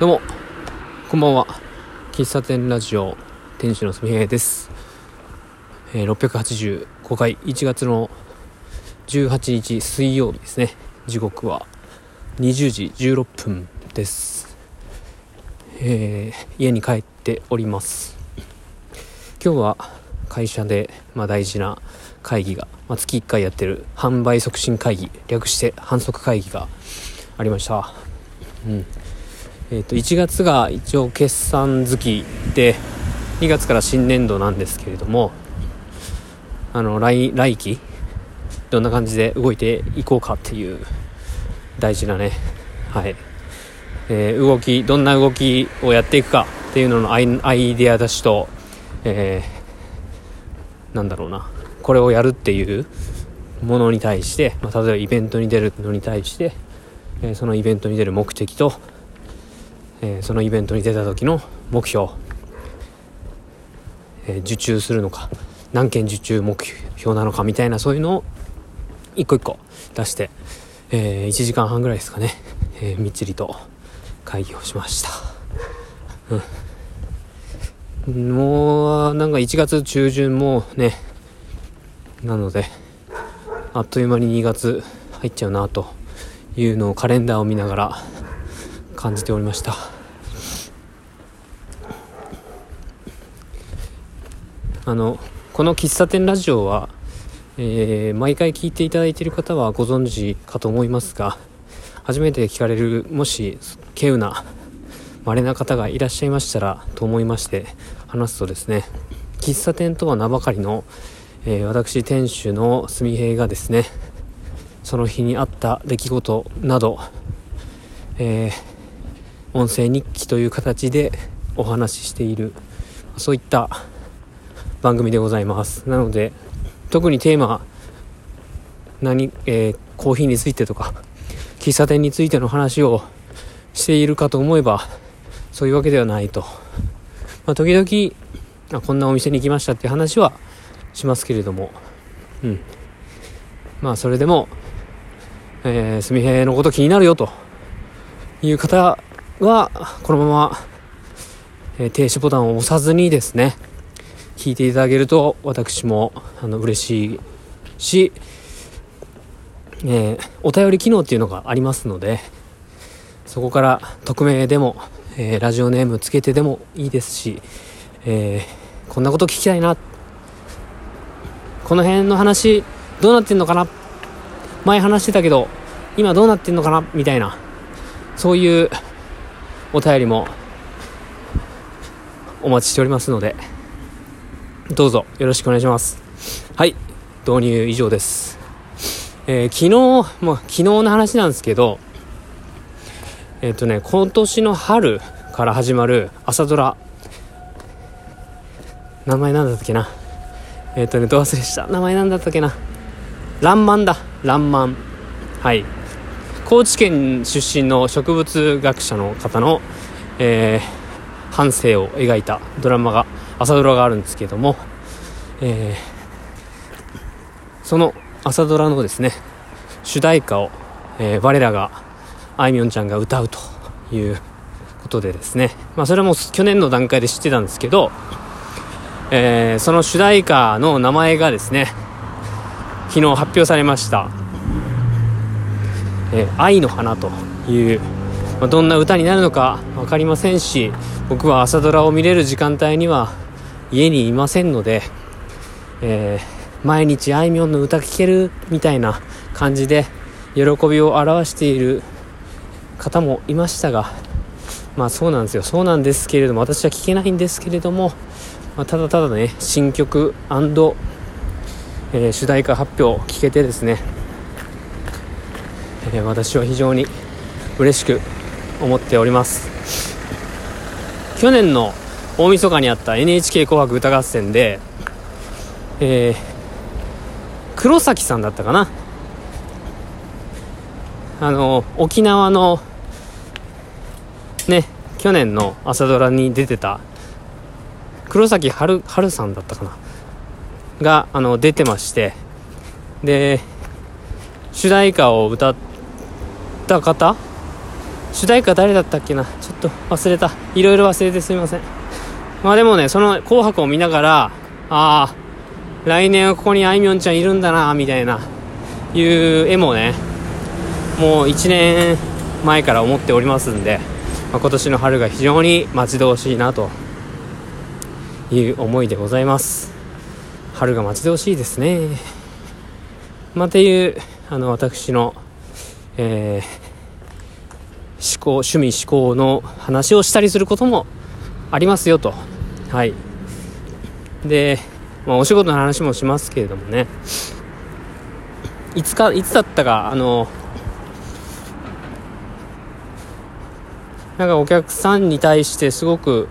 どうも、こんばんは。喫茶店ラジオ、店主のすみへいです。えー、685回、1月の18日水曜日ですね。時刻は20時16分です。えー、家に帰っております。今日は会社で、まあ、大事な会議が、まあ、月1回やってる販売促進会議、略して反則会議がありました。うん。えー、と1月が一応決算月で2月から新年度なんですけれどもあの来来期どんな感じで動いていこうかっていう大事なねはい、えー、動きどんな動きをやっていくかっていうののアイアイデア出しと、えー、なんだろうなこれをやるっていうものに対して、まあ、例えばイベントに出るのに対して、えー、そのイベントに出る目的とえー、そのイベントに出た時の目標、えー、受注するのか何件受注目標なのかみたいなそういうのを一個一個出して、えー、1時間半ぐらいですかね、えみっちりと会議をしました、うん、もうなんか1月中旬もねなのであっという間に2月入っちゃうなというのをカレンダーを見ながら感じておりました。あのこの喫茶店ラジオは、えー、毎回聞いていただいている方はご存知かと思いますが初めて聞かれるもし稀有な稀な方がいらっしゃいましたらと思いまして話すとですね喫茶店とは名ばかりの、えー、私店主の純平がですねその日にあった出来事など、えー、音声日記という形でお話ししているそういった番組でございます。なので特にテーマ何、えー、コーヒーについてとか喫茶店についての話をしているかと思えばそういうわけではないと、まあ、時々あこんなお店に行きましたっていう話はしますけれども。うん。まあそれでもえー、すみへのこと気になるよという方は、このまま、えー、停止ボタンを押さずにですね、聞いていただけると、私も、あの、嬉しいし、えー、お便り機能っていうのがありますので、そこから匿名でも、えー、ラジオネームつけてでもいいですし、えー、こんなこと聞きたいな。この辺の話、どうなってんのかな前話してたけど、今どうなってんのかなみたいな、そういうお便りもお待ちしておりますので、どうぞよろしくお願いします。はい、導入以上です。えー、昨日、もう昨日の話なんですけど、えっ、ー、とね、今年の春から始まる朝ドラ、名前なんだったっけな。えっ、ー、とね、ど忘れした。名前なんだったっけな。らんまんだ。らんまん。はい。高知県出身の植物学者の方の、えー、半生を描いたドラマが朝ドラがあるんですけども、えー、その朝ドラのですね主題歌を、えー、我らがあいみょんちゃんが歌うということでですね、まあ、それも去年の段階で知ってたんですけど、えー、その主題歌の名前がですね昨日発表されました。えー、愛の花という、まあ、どんな歌になるのか分かりませんし僕は朝ドラを見れる時間帯には家にいませんので、えー、毎日あいみょんの歌聴けるみたいな感じで喜びを表している方もいましたがまあそうなんですよ。そうなんですけれども私は聴けないんですけれども、まあ、ただただね新曲、えー、主題歌発表を聞けてですねえ私は非常に嬉しく思っております。去年の大晦日にあった NHK 紅白歌合戦で、えー、黒崎さんだったかな？あの沖縄のね去年の朝ドラに出てた黒崎春春さんだったかな？があの出てまして。で主題歌を歌ってった方？主題歌誰だったっけな？ちょっと忘れた。いろいろ忘れてすみません。まあでもねその「紅白」を見ながらああ来年はここにあいみょんちゃんいるんだなみたいないう絵もねもう1年前から思っておりますんで、まあ、今年の春が非常に待ち遠しいなという思いでございます。春が待ち遠しいですね。まあ、っていうあの私の、えー、思考趣味思考の話をしたりすることもありますよと。はい。で、まあ、お仕事の話もしますけれどもね。いつかいつだったかあのなんかお客さんに対してすごく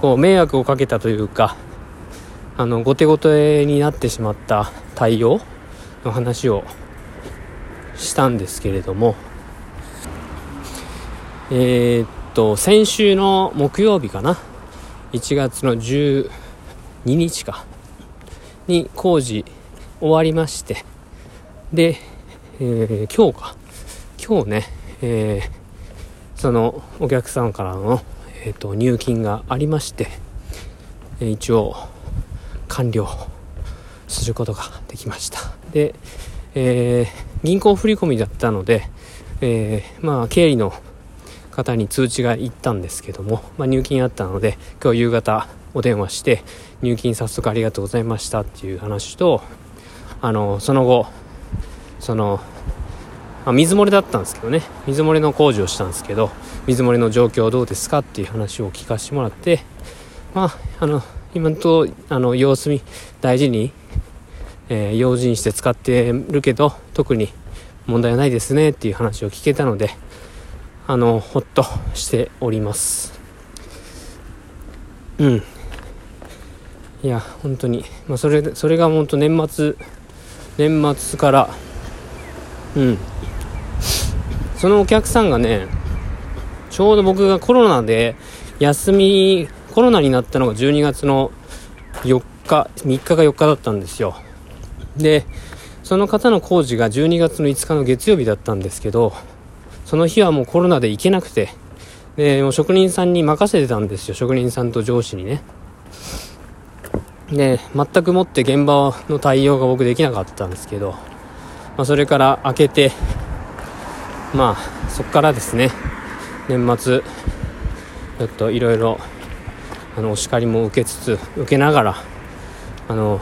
こう迷惑をかけたというかあの後手後手になってしまった対応の話をしたんですけれどもえー、っと先週の木曜日かな？1月の12日か。に工事終わりまして。で、えー、今日か。今日ね、えー、そのお客さんからの、えーと、入金がありまして、え、一応完了することができました。で、えー、銀行振り込みだったので、えー、まあ経理の方に通知が行ったんですけども、まあ、入金あったので今日夕方お電話して入金早速ありがとうございましたっていう話とあのその後その、まあ、水漏れだったんですけどね水漏れの工事をしたんですけど水漏れの状況どうですかっていう話を聞かせてもらってまああの今とあの様子見大事に、えー、用心して使ってるけど特に問題はないですねっていう話を聞けたのであのほっとしております。うん。いや本当に。まあそれそれが本当年末年末からうん。そのお客さんがねちょうど僕がコロナで休みコロナになったのが12月の4日3日か4日だったんですよ。でその方の工事が12月の5日の月曜日だったんですけどその日はもうコロナで行けなくてでもう職人さんに任せてたんですよ職人さんと上司にね。で全くもって現場の対応が僕できなかったんですけどまあ、それから明けて、まあ、そこからですね、年末、ちょっといろいろ、あの、お叱りも受けつつ、受けながら、あの、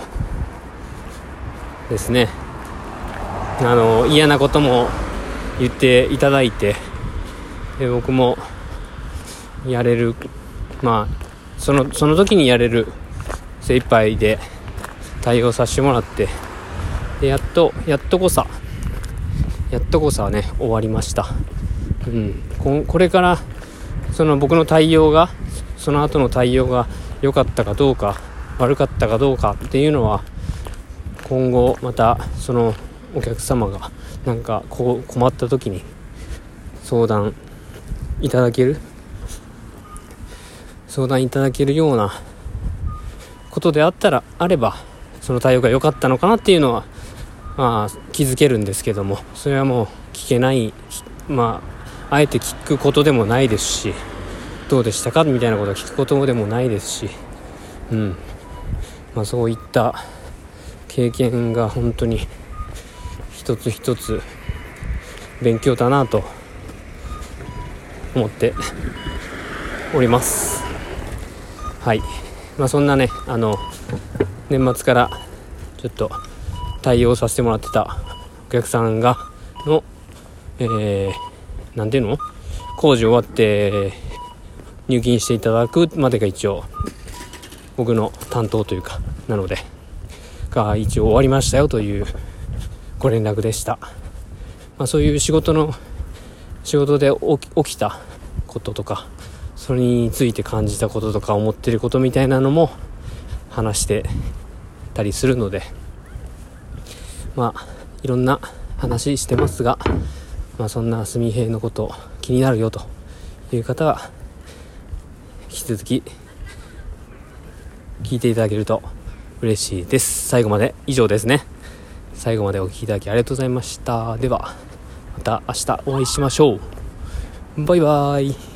ですね、あの、嫌なことも言っていただいて、で僕も、やれる、まあ、その、その時にやれる精一杯で対応させてもらって、でやっとやっとこさやっとこさね終わりました。うん。ここれからその僕の対応がその後の対応が良かったかどうか悪かったかどうかっていうのは今後またそのお客様がなんかこう困った時に相談いただける相談いただけるようなことであったらあればその対応が良かったのかなっていうのはまあ、気づけるんですけどもそれはもう聞けないまああえて聞くことでもないですしどうでしたか？みたいなことを聞くことでもないですしうん。まあそういった経験が本当に一つ一つ勉強だなと思っております。はい。まあそんなねあの年末からちょっと対応させてもらってたお客さんがの、えー、ていうの？工事終わって入金していただくまでが一応僕の担当というかなのでが一応終わりましたよというご連絡でした、まあ、そういう仕事の仕事で起きたこととかそれについて感じたこととか思ってることみたいなのも話してたりするのでまあいろんな話してますが、まあ、そんな純平のこと気になるよという方は引き続き聞いていただけると嬉しいです。最後まで以上ですね。最後までお聴きいただきありがとうございました。ではまた明日お会いしましょう。バイバーイ。